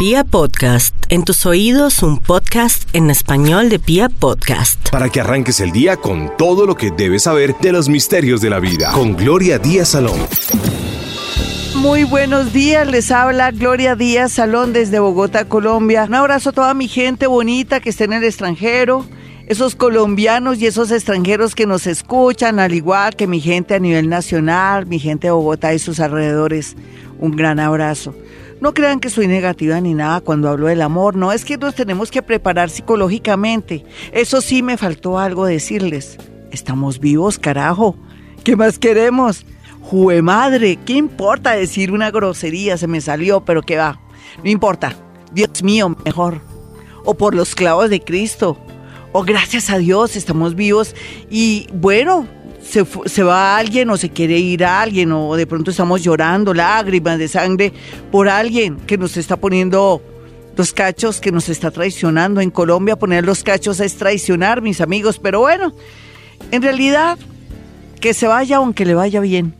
Pia Podcast, en tus oídos un podcast en español de Pia Podcast. Para que arranques el día con todo lo que debes saber de los misterios de la vida. Con Gloria Díaz Salón. Muy buenos días, les habla Gloria Díaz Salón desde Bogotá, Colombia. Un abrazo a toda mi gente bonita que está en el extranjero, esos colombianos y esos extranjeros que nos escuchan, al igual que mi gente a nivel nacional, mi gente de Bogotá y sus alrededores. Un gran abrazo. No crean que soy negativa ni nada cuando hablo del amor, no es que nos tenemos que preparar psicológicamente. Eso sí me faltó algo decirles. Estamos vivos, carajo. ¿Qué más queremos? Jue madre, ¿qué importa decir una grosería? Se me salió, pero qué va. No importa. Dios mío, mejor. O por los clavos de Cristo. O gracias a Dios estamos vivos. Y bueno, se, va alguien o se quiere ir a alguien o de pronto estamos llorando lágrimas de sangre por alguien que nos está poniendo los cachos, que nos está traicionando. En Colombia poner los cachos es traicionar, mis amigos, pero bueno, en realidad que se vaya aunque le vaya bien.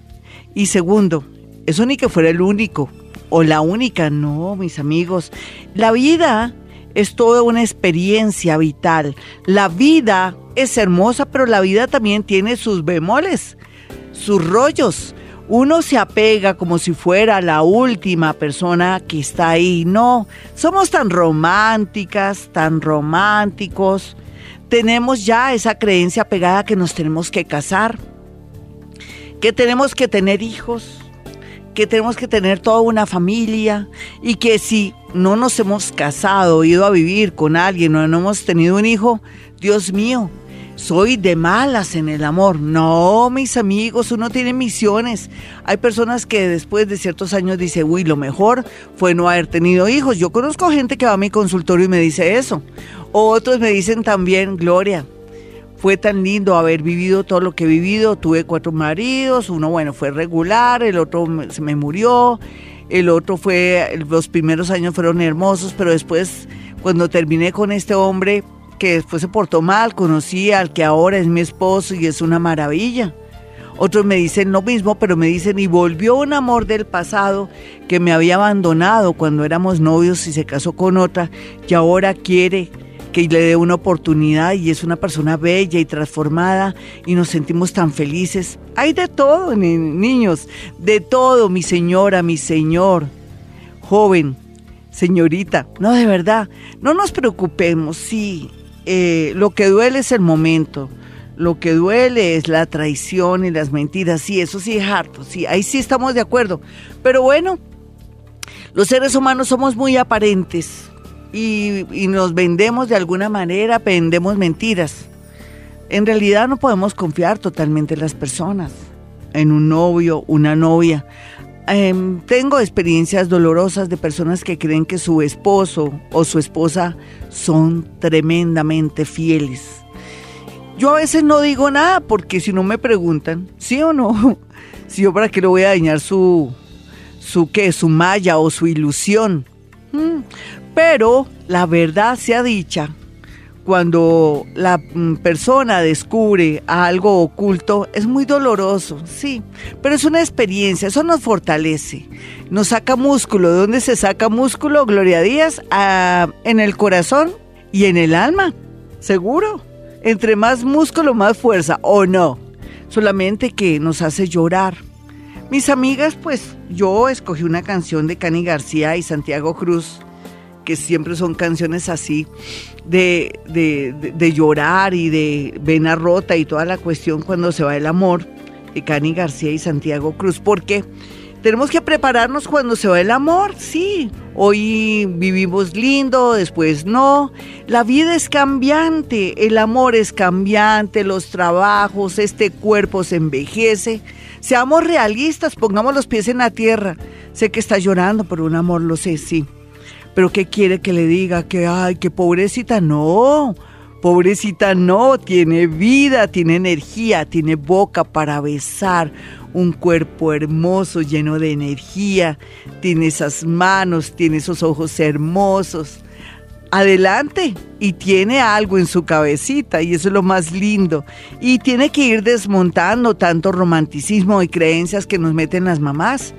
Y segundo, eso ni que fuera el único o la única, no, mis amigos. La vida es toda una experiencia vital. La vida es hermosa, pero la vida también tiene sus bemoles, sus rollos. Uno se apega como si fuera la última persona que está ahí. No, somos tan románticas, tan románticos. Tenemos ya esa creencia pegada que nos tenemos que casar, que tenemos que tener hijos, que tenemos que tener toda una familia y que si no nos hemos casado, ido a vivir con alguien o no hemos tenido un hijo, Dios mío, soy de malas en el amor. No, mis amigos, uno tiene misiones. Hay personas que después de ciertos años dice, uy, lo mejor fue no haber tenido hijos. Yo conozco gente que va a mi consultorio y me dice eso. Otros me dicen también, Gloria, fue tan lindo haber vivido todo lo que he vivido. Tuve cuatro maridos, uno, bueno, fue regular, el otro se me murió, el otro fue, los primeros años fueron hermosos, pero después, cuando terminé con este hombre, que después se portó mal, conocí al que ahora es mi esposo y es una maravilla. Otros me dicen lo mismo, pero me dicen, y volvió un amor del pasado que me había abandonado cuando éramos novios y se casó con otra, y ahora quiere que le dé una oportunidad y es una persona bella y transformada y nos sentimos tan felices. Hay de todo, niños, de todo, mi señora, mi señor, joven, señorita. No, de verdad, no nos preocupemos, sí, eh, lo que duele es el momento. Lo que duele es la traición y las mentiras. Sí, eso sí es harto. Sí, ahí sí estamos de acuerdo. Pero bueno, los seres humanos somos muy aparentes y, nos vendemos de alguna manera, vendemos mentiras. En realidad no podemos confiar totalmente en las personas, en un novio, una novia. Em, tengo experiencias dolorosas de personas que creen que su esposo o su esposa son tremendamente fieles. Yo a veces no digo nada porque si no me preguntan, ¿sí o no? Si yo para qué le voy a dañar su, su qué, su malla o su ilusión. Mm, pero la verdad sea dicha, cuando la mm, persona descubre algo oculto, es muy doloroso, sí, pero es una experiencia, eso nos fortalece, nos saca músculo. ¿De dónde se saca músculo, Gloria Díaz? Ah, en el corazón y en el alma, seguro. Entre más músculo, más fuerza, o no. Solamente que nos hace llorar. Mis amigas, pues yo escogí una canción de Cani García y Santiago Cruz que siempre son canciones así de, de, llorar y de vena rota y toda la cuestión cuando se va el amor, de Cani García y Santiago Cruz, porque tenemos que prepararnos cuando se va el amor, sí. Hoy vivimos lindo, después no. La vida es cambiante, el amor es cambiante, los trabajos, este cuerpo se envejece. Seamos realistas, pongamos los pies en la tierra. Sé que está llorando por un amor, lo sé, sí. Pero ¿qué quiere que le diga? Que, ay, que pobrecita, no. Pobrecita no, tiene vida, tiene energía, tiene boca para besar, un cuerpo hermoso, lleno de energía, tiene esas manos, tiene esos ojos hermosos. Adelante, y tiene algo en su cabecita, y eso es lo más lindo. Y tiene que ir desmontando tanto romanticismo y creencias que nos meten las mamás.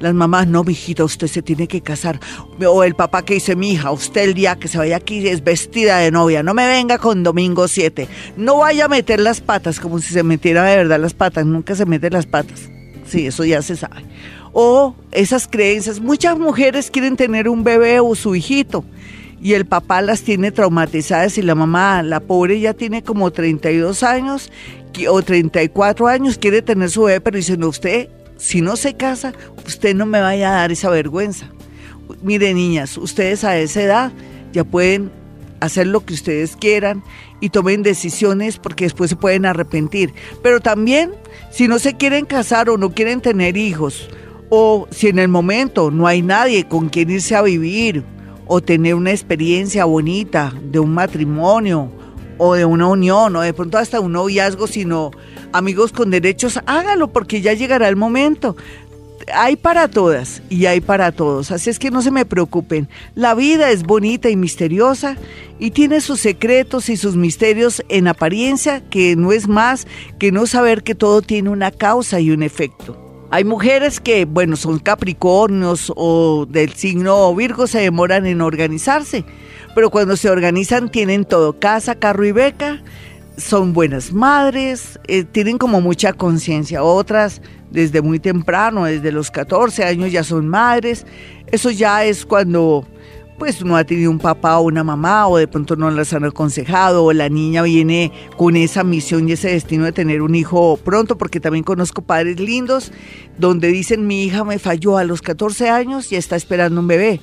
Las mamás, no, mijita, usted se tiene que casar. O el papá que dice, mi hija, usted el día que se vaya aquí es vestida de novia. No me venga con domingo 7. No vaya a meter las patas, como si se metiera de verdad las patas. Nunca se meten las patas. Sí, eso ya se sabe. O esas creencias. Muchas mujeres quieren tener un bebé o su hijito y el papá las tiene traumatizadas y la mamá, la pobre ya tiene como 32 años o 34 años, quiere tener su bebé, pero dice, no, usted, si no se casa, usted no me vaya a dar esa vergüenza. Mire, niñas, ustedes a esa edad ya pueden hacer lo que ustedes quieran y tomen decisiones porque después se pueden arrepentir. Pero también, si no se quieren casar o no quieren tener hijos, o si en el momento no hay nadie con quien irse a vivir, o tener una experiencia bonita de un matrimonio o de una unión o de pronto hasta un noviazgo, sino amigos con derechos, hágalo porque ya llegará el momento. Hay para todas y hay para todos, así es que no se me preocupen. La vida es bonita y misteriosa y tiene sus secretos y sus misterios en apariencia, que no es más que no saber que todo tiene una causa y un efecto. Hay mujeres que, bueno, son capricornios o del signo Virgo, se demoran en organizarse, pero cuando se organizan tienen todo, casa, carro y beca, son buenas madres, eh, tienen como mucha conciencia. Otras, desde muy temprano, desde los 14 años ya son madres. Eso ya es cuando pues no ha tenido un papá o una mamá o de pronto no las han aconsejado o la niña viene con esa misión y ese destino de tener un hijo pronto porque también conozco padres lindos donde dicen mi hija me falló a los 14 años y está esperando un bebé.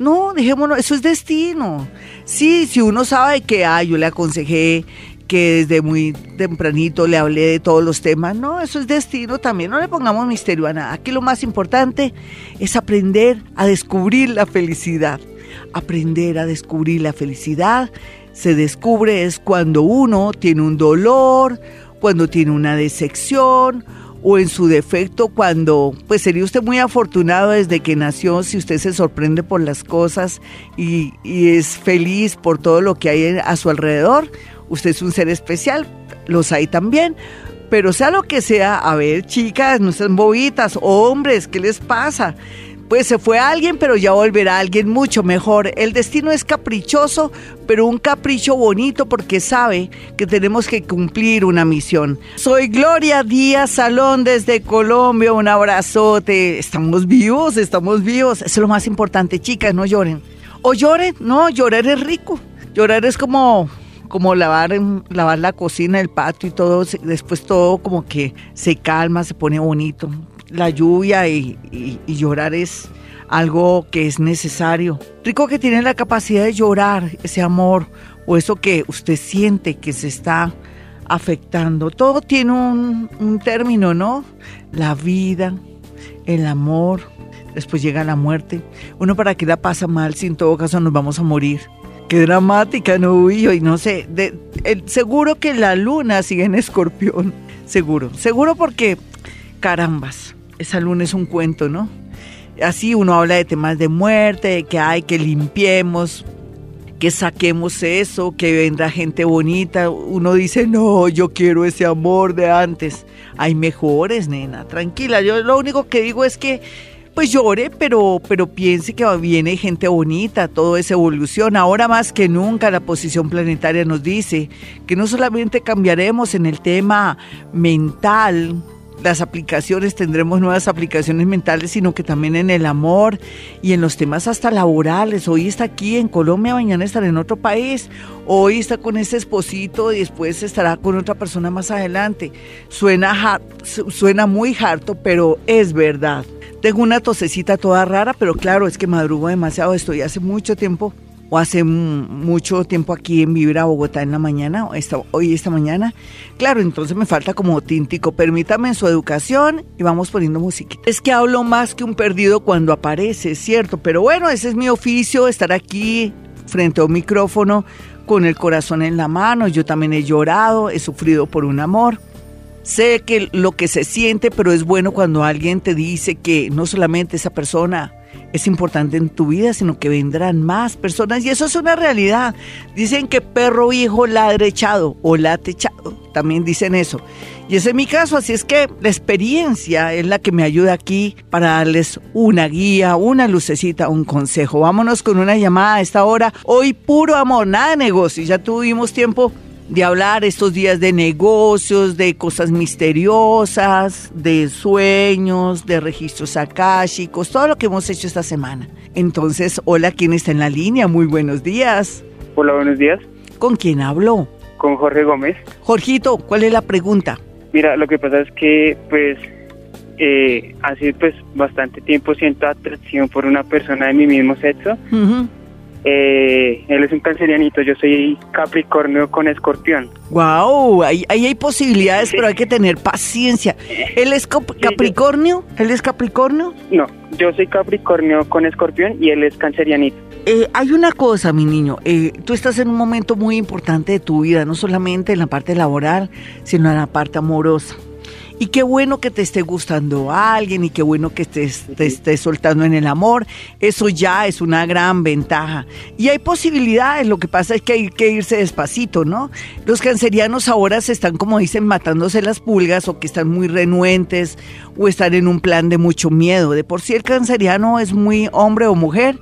No, dejémonos, eso es destino. Sí, si uno sabe que, ah, yo le aconsejé que desde muy tempranito le hablé de todos los temas. No, eso es destino también. No le pongamos misterio a nada. Aquí lo más importante es aprender a descubrir la felicidad aprender a descubrir la felicidad. Se descubre es cuando uno tiene un dolor, cuando tiene una decepción o en su defecto cuando, pues sería usted muy afortunado desde que nació si usted se sorprende por las cosas y, es feliz por todo lo que hay a su alrededor. Usted es un ser especial, los hay también. Pero sea lo que sea, a ver, chicas, no sean bobitas, hombres, ¿qué les pasa? Pues se fue alguien, pero ya volverá alguien mucho mejor. El destino es caprichoso, pero un capricho bonito porque sabe que tenemos que cumplir una misión. Soy Gloria Díaz Salón desde Colombia. Un abrazote. Estamos vivos, estamos vivos. Es lo más importante, chicas, no lloren. O lloren, no, llorar es rico. Llorar es como como lavar, lavar la cocina, el patio y todo, después todo como que se calma, se pone bonito la lluvia y, llorar es algo que es necesario. Rico que tiene la capacidad de llorar ese amor o eso que usted siente que se está afectando. Todo tiene un, un término, ¿no? La vida, el amor, después llega la muerte. Uno para qué la pasa mal si en todo caso nos vamos a morir. Qué dramática, ¿no? Y no sé, seguro que la luna sigue en escorpión, seguro. Seguro porque, carambas, esa luna es un cuento, ¿no? Así uno habla de temas de muerte, de que hay que limpiemos, que saquemos eso, que vendrá gente bonita. Uno dice, no, yo quiero ese amor de antes. Hay mejores, nena, tranquila. Yo lo único que digo es que, pues llore, pero, pero piense que viene gente bonita, todo es evolución. Ahora más que nunca la posición planetaria nos dice que no solamente cambiaremos en el tema mental, las aplicaciones, tendremos nuevas aplicaciones mentales, sino que también en el amor y en los temas hasta laborales. Hoy está aquí en Colombia, mañana estará en otro país, hoy está con ese esposito y después estará con otra persona más adelante. Suena, suena muy harto, pero es verdad. Tengo una tosecita toda rara, pero claro, es que madrugo demasiado, estoy hace mucho tiempo o hace mucho tiempo aquí en Vivir a Bogotá en la mañana, esta, hoy esta mañana. Claro, entonces me falta como tíntico. Permítame su educación y vamos poniendo música. Es que hablo más que un perdido cuando aparece, cierto, pero bueno, ese es mi oficio, estar aquí frente a un micrófono con el corazón en la mano. Yo también he llorado, he sufrido por un amor. Sé que lo que se siente, pero es bueno cuando alguien te dice que no solamente esa persona es importante en tu vida, sino que vendrán más personas y eso es una realidad. Dicen que perro hijo ladre echado o late echado, también dicen eso. Y ese es mi caso, así es que la experiencia es la que me ayuda aquí para darles una guía, una lucecita, un consejo. Vámonos con una llamada a esta hora. Hoy puro amor, nada de negocio. Ya tuvimos tiempo de hablar estos días de negocios, de cosas misteriosas, de sueños, de registros akáshicos, todo lo que hemos hecho esta semana. Entonces, hola, ¿quién está en la línea? Muy buenos días. Hola, buenos días. ¿Con quién hablo? Con Jorge Gómez. Jorgito, ¿cuál es la pregunta? Mira, lo que pasa es que, pues, eh, hace pues bastante tiempo siento atracción por una persona de mi mismo sexo. Eh, él es un cancerianito, yo soy Capricornio con Escorpión. Wow, ahí, hay posibilidades, pero hay que tener paciencia. ¿Él es Capricornio? ¿Él es Capricornio? No, yo soy Capricornio con Escorpión y él es cancerianito. Eh, hay una cosa, mi niño, eh, tú estás en un momento muy importante de tu vida, no solamente en la parte laboral, sino en la parte amorosa. Y qué bueno que te esté gustando a alguien y qué bueno que te, te estés soltando en el amor. Eso ya es una gran ventaja. Y hay posibilidades, lo que pasa es que hay que irse despacito, ¿no? Los cancerianos ahora se están, como dicen, matándose las pulgas o que están muy renuentes o están en un plan de mucho miedo. De por sí el canceriano es muy hombre o mujer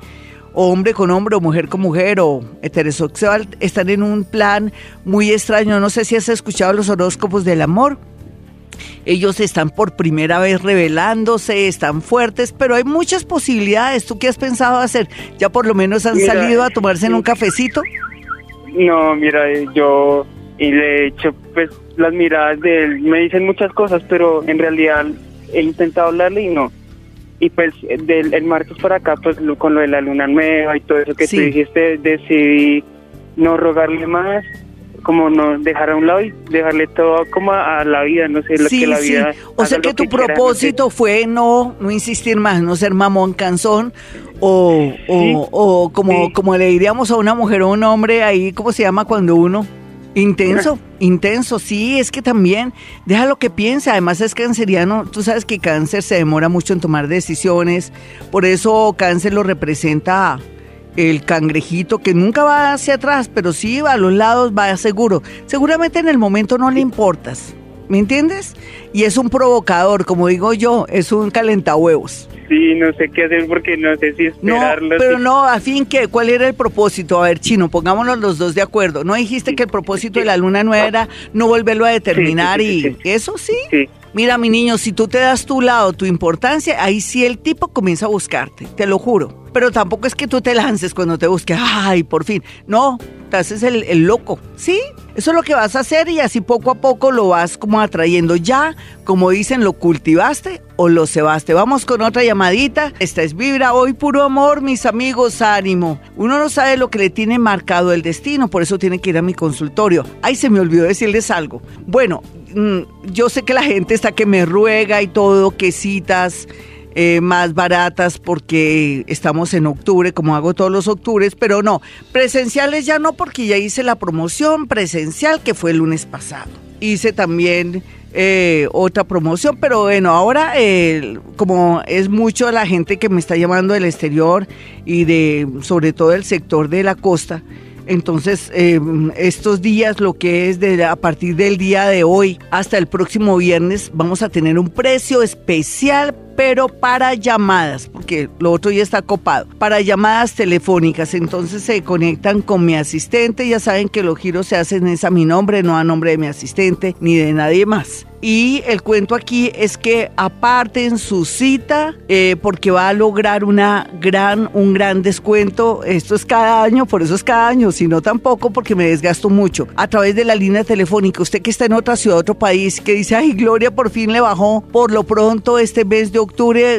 o hombre con hombre o mujer con mujer o heterosexual, están en un plan muy extraño. No sé si has escuchado los horóscopos del amor. Ellos están por primera vez revelándose, están fuertes, pero hay muchas posibilidades. ¿Tú qué has pensado hacer? ¿Ya por lo menos han salido a tomarse en un cafecito? No, mira, eh, yo y le he hecho pues las miradas de él, me dicen muchas cosas, pero en realidad he intentado hablarle y no. Y pues del el martes para acá, pues con lo de la luna nueva y todo eso que tú dijiste, decidí no rogarle más como no dejar a un lado y dejarle todo como a, la vida, no sé, lo que la vida. O sea que tu propósito fue no no insistir más, no ser mamón canzón o, o, como como le diríamos a una mujer o un hombre ahí, ¿cómo se llama cuando uno Intenso, intenso, sí, es que también deja lo que piensa, además es canceriano, tú sabes que cáncer se demora mucho en tomar decisiones, por eso cáncer lo representa el cangrejito que nunca va hacia atrás, pero sí va a los lados, va seguro. Seguramente en el momento no le importas, ¿me entiendes? Y es un provocador, como digo yo, es un calentahuevos. Sí, no sé qué hacer porque no sé si esperarlo. No, pero no, a fin que, ¿cuál era el propósito? A ver, Chino, pongámonos los dos de acuerdo. ¿No dijiste que el propósito de la luna nueva era no volverlo a determinar y eso sí? Sí. Mira, mi niño, si tú te das tu lado, tu importancia, ahí sí el tipo comienza a buscarte, te lo juro. Pero tampoco es que tú te lances cuando te busque, ay, por fin. No, te haces el, el, loco, ¿sí? Eso es lo que vas a hacer y así poco a poco lo vas como atrayendo. Ya, como dicen, lo cultivaste o lo cebaste. Vamos con otra llamadita. Esta es Vibra, hoy puro amor, mis amigos, ánimo. Uno no sabe lo que le tiene marcado el destino, por eso tiene que ir a mi consultorio. Ay, se me olvidó decirles algo. Bueno, yo sé que la gente está que me ruega y todo, que citas eh, más baratas porque estamos en octubre, como hago todos los octubres, pero no, presenciales ya no porque ya hice la promoción presencial que fue el lunes pasado. Hice también eh, otra promoción, pero bueno, ahora como es mucho la gente que me está llamando del exterior y de sobre todo el sector de la costa, entonces, estos días, lo que es de, a partir del día de hoy hasta el próximo viernes, vamos a tener un precio especial pero para llamadas, porque lo otro ya está copado, para llamadas telefónicas. Entonces se conectan con mi asistente, ya saben que los giros se hacen es a mi nombre, no a nombre de mi asistente ni de nadie más. Y el cuento aquí es que aparten su cita eh, porque va a lograr una gran, un gran descuento. Esto es cada año, por eso es cada año, sino tampoco porque me desgasto mucho. A través de la línea telefónica, usted que está en otra ciudad, otro país, que dice, ay, Gloria, por fin le bajó por lo pronto este mes de octubre,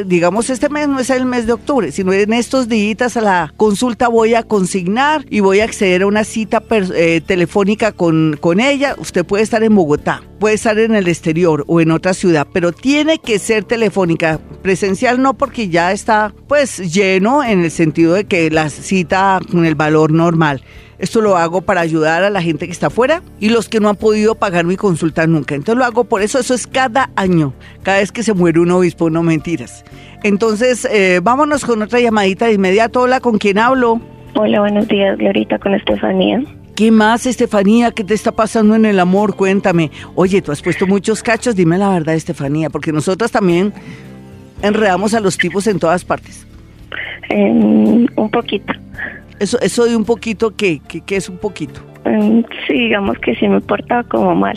digamos, este mes no es el mes de octubre, sino en estos días a la consulta voy a consignar y voy a acceder a una cita eh, telefónica con, con ella. Usted puede estar en Bogotá, puede estar en el exterior o en otra ciudad, pero tiene que ser telefónica. Presencial no porque ya está pues lleno en el sentido de que la cita con el valor normal. Esto lo hago para ayudar a la gente que está afuera y los que no han podido pagar mi consulta nunca. Entonces lo hago por eso, eso es cada año, cada vez que se muere un obispo, no mentiras. Entonces, eh, vámonos con otra llamadita de inmediato. Hola, ¿con quién hablo? Hola, buenos días, Glorita, con Estefanía. ¿Qué más, Estefanía? ¿Qué te está pasando en el amor? Cuéntame. Oye, tú has puesto muchos cachos, dime la verdad, Estefanía, porque nosotras también enredamos a los tipos en todas partes. un poquito. Eso, eso de un poquito, ¿qué? ¿Qué, es un poquito? Mm, sí, digamos que sí me porta como mal.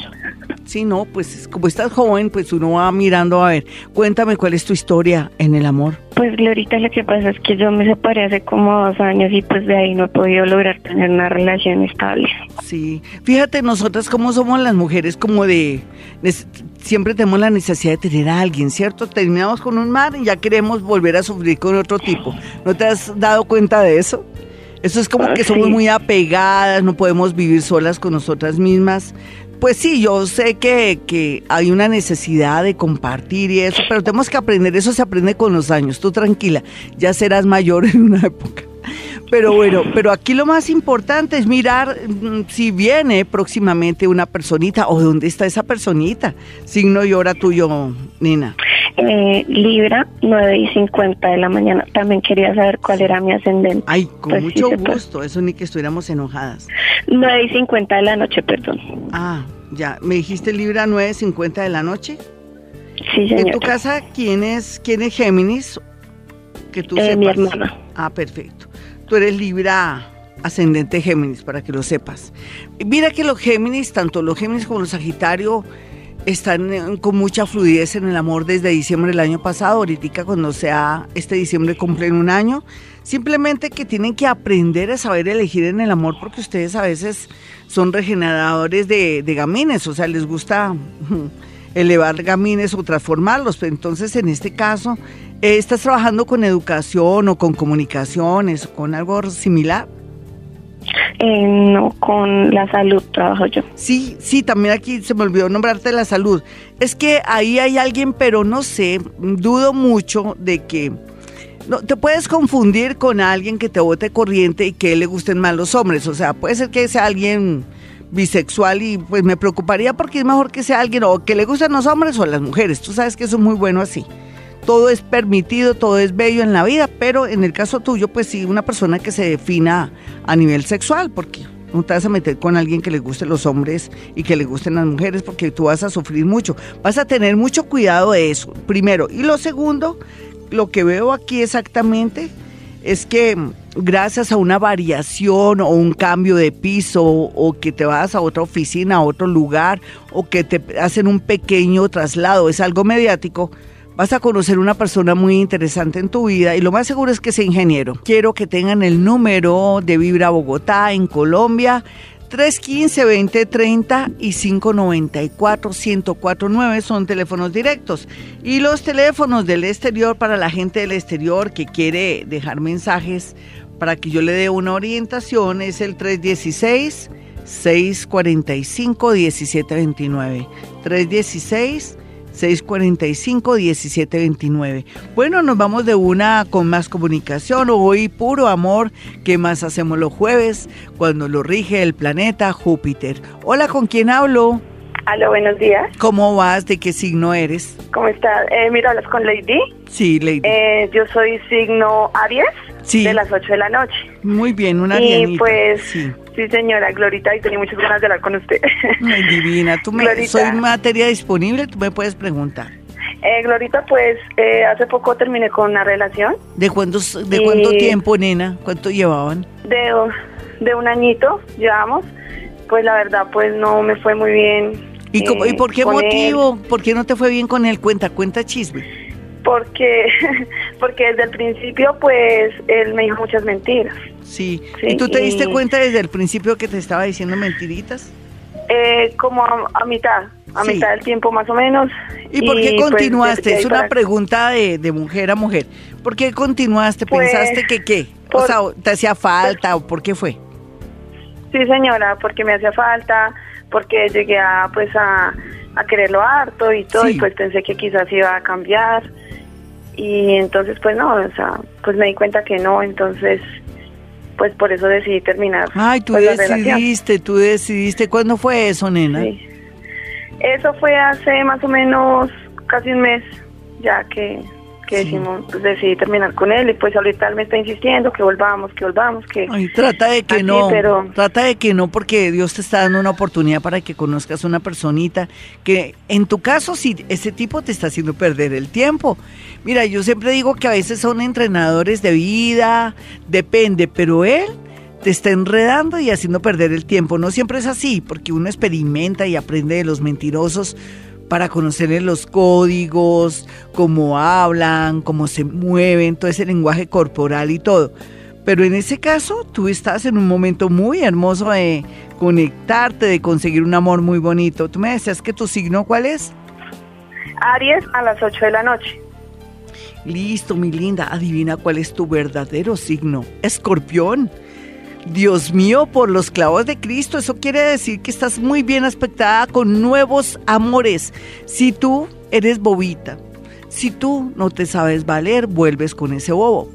Sí, no, pues como estás joven, pues uno va mirando a ver. Cuéntame cuál es tu historia en el amor. Pues Glorita, lo que pasa es que yo me separé hace como dos años y pues de ahí no he podido lograr tener una relación estable. Sí, fíjate nosotras cómo somos las mujeres, como de, siempre tenemos la necesidad de tener a alguien, ¿cierto? Terminamos con un mar y ya queremos volver a sufrir con otro tipo. ¿No te has dado cuenta de eso? Eso es como ah, que somos muy apegadas, no podemos vivir solas con nosotras mismas. Pues sí, yo sé que, que, hay una necesidad de compartir y eso, pero tenemos que aprender, eso se aprende con los años, tú tranquila, ya serás mayor en una época. Pero bueno, pero aquí lo más importante es mirar mm, si viene próximamente una personita o dónde está esa personita. Signo y hora tuyo, Nina. Eh, Libra, 9 y 50 de la mañana. También quería saber cuál era mi ascendente. Ay, con pues mucho gusto. Eso ni que estuviéramos enojadas. 9 y 50 de la noche, perdón. Ah, ya. ¿Me dijiste Libra, 9 y 50 de la noche? Sí, señor. ¿En tu casa quién es, quién es Géminis? Que tú eh, Mi hermana. Ah, perfecto. Tú eres Libra ascendente Géminis, para que lo sepas. Mira que los Géminis, tanto los Géminis como los Sagitario, están con mucha fluidez en el amor desde diciembre del año pasado, ahorita cuando sea este diciembre cumplen un año, simplemente que tienen que aprender a saber elegir en el amor porque ustedes a veces son regeneradores de, gamines, o sea, les gusta elevar gamines o transformarlos, entonces en este caso, eh, ¿estás trabajando con educación o con comunicaciones o con algo similar? Eh, no, con la salud trabajo yo. Sí, sí, también aquí se me olvidó nombrarte la salud. Es que ahí hay alguien, pero no sé, dudo mucho de que... No, te puedes confundir con alguien que te bote corriente y que le gusten más los hombres. O sea, puede ser que sea alguien bisexual y pues me preocuparía porque es mejor que sea alguien o que le gusten los hombres o las mujeres. Tú sabes que eso es muy bueno así todo es permitido, todo es bello en la vida, pero en el caso tuyo, pues sí, una persona que se defina a nivel sexual, porque no te vas a meter con alguien que le gusten los hombres y que le gusten las mujeres, porque tú vas a sufrir mucho. Vas a tener mucho cuidado de eso, primero. Y lo segundo, lo que veo aquí exactamente es que gracias a una variación o un cambio de piso o que te vas a otra oficina, a otro lugar o que te hacen un pequeño traslado, es algo mediático, Vas a conocer una persona muy interesante en tu vida y lo más seguro es que sea ingeniero. Quiero que tengan el número de Vibra Bogotá en Colombia. 315-2030 y 594-1049 son teléfonos directos. Y los teléfonos del exterior para la gente del exterior que quiere dejar mensajes para que yo le dé una orientación es el 316 645 1729. 316 645-1729. Bueno, nos vamos de una con más comunicación. Hoy puro amor. ¿Qué más hacemos los jueves cuando lo rige el planeta Júpiter? Hola, ¿con quién hablo? Aló, buenos días. ¿Cómo vas? ¿De qué signo eres? ¿Cómo estás? Eh, mira, ¿hablas con Lady? Sí, Lady. Eh, yo soy signo Aries. Sí. De las 8 de la noche. Muy bien, una Y pues, sí. Señora, Glorita, y tenía muchas ganas de hablar con usted. Ay, divina. Tú me, soy materia disponible, tú me puedes preguntar. Eh, Glorita, pues eh, hace poco terminé con una relación. ¿De, cuántos, de cuánto tiempo, nena? ¿Cuánto llevaban? De, de un añito llevamos. Pues la verdad, pues no me fue muy bien ¿Y, cómo, ¿y por qué motivo? ¿Por qué no te fue bien con él? Cuenta, cuenta chisme. Porque, porque desde el principio, pues, él me dijo muchas mentiras. Sí. ¿Y tú te diste cuenta desde el principio que te estaba diciendo mentiritas? Eh, como a, mitad, a mitad del tiempo más o menos. ¿Y por qué pues, continuaste? es una pregunta de, de, mujer a mujer. ¿Por qué continuaste? Pues, ¿Pensaste que qué? o sea, ¿te hacía falta o por qué fue? Sí, señora, porque me hacía falta porque llegué a pues a, quererlo harto y todo y pues pensé que quizás iba a cambiar y entonces pues no, o sea, pues me di cuenta que no, entonces pues por eso decidí terminar. Ay, tú pues, decidiste, tú decidiste, ¿cuándo fue eso, nena? Sí. Eso fue hace más o menos casi un mes, ya que que decimos, pues decidí terminar con él y pues ahorita él me está insistiendo que volvamos, que volvamos, que... Ay, trata de que no, trata de que no porque Dios te está dando una oportunidad para que conozcas una personita que en tu caso si ese tipo te está haciendo perder el tiempo. Mira, yo siempre digo que a veces son entrenadores de vida, depende, pero él te está enredando y haciendo perder el tiempo. No siempre es así, porque uno experimenta y aprende de los mentirosos para conocerle los códigos, cómo hablan, cómo se mueven, todo ese lenguaje corporal y todo. Pero en ese caso, tú estás en un momento muy hermoso de conectarte, de conseguir un amor muy bonito. Tú me decías que tu signo, ¿cuál es? Aries a las 8 de la noche. Listo, mi linda, adivina cuál es tu verdadero signo. Escorpión. Dios mío, por los clavos de Cristo, eso quiere decir que estás muy bien aspectada con nuevos amores. Si tú eres bobita, si tú no te sabes valer, vuelves con ese bobo.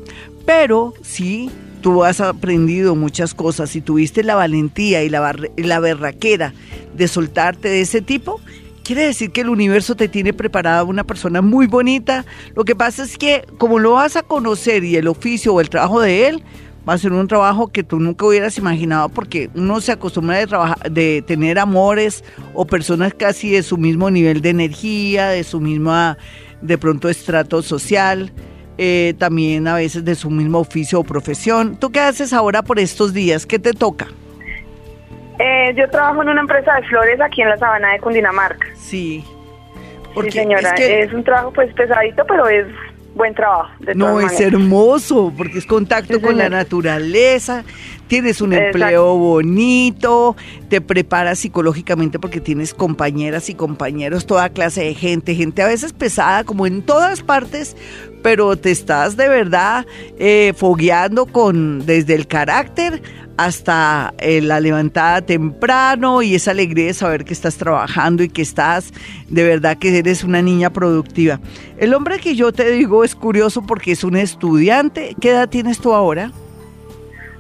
Pero si tú has aprendido muchas cosas y tuviste la valentía y la, la berraquera de soltarte de ese tipo, quiere decir que el universo te tiene preparada una persona muy bonita. Lo que pasa es que como lo vas a conocer y el oficio o el trabajo de él, va a ser un trabajo que tú nunca hubieras imaginado porque uno se acostumbra de, trabajar, de tener amores o personas casi de su mismo nivel de energía, de su misma, de pronto, estrato social, eh, también a veces de su mismo oficio o profesión. ¿Tú qué haces ahora por estos días? ¿Qué te toca? Eh, yo trabajo en una empresa de flores aquí en la sabana de Cundinamarca. Sí. sí, señora. Es, es un trabajo pues pesadito, pero es buen trabajo. no, es hermoso, porque es contacto con la naturaleza, tienes un empleo bonito, te preparas psicológicamente porque tienes compañeras y compañeros, toda clase de gente, gente a veces pesada como en todas partes, pero te estás de verdad eh, fogueando con desde el carácter hasta eh, la levantada temprano y esa alegría de saber que estás trabajando y que estás, de verdad que eres una niña productiva. El hombre que yo te digo es curioso porque es un estudiante. ¿Qué edad tienes tú ahora?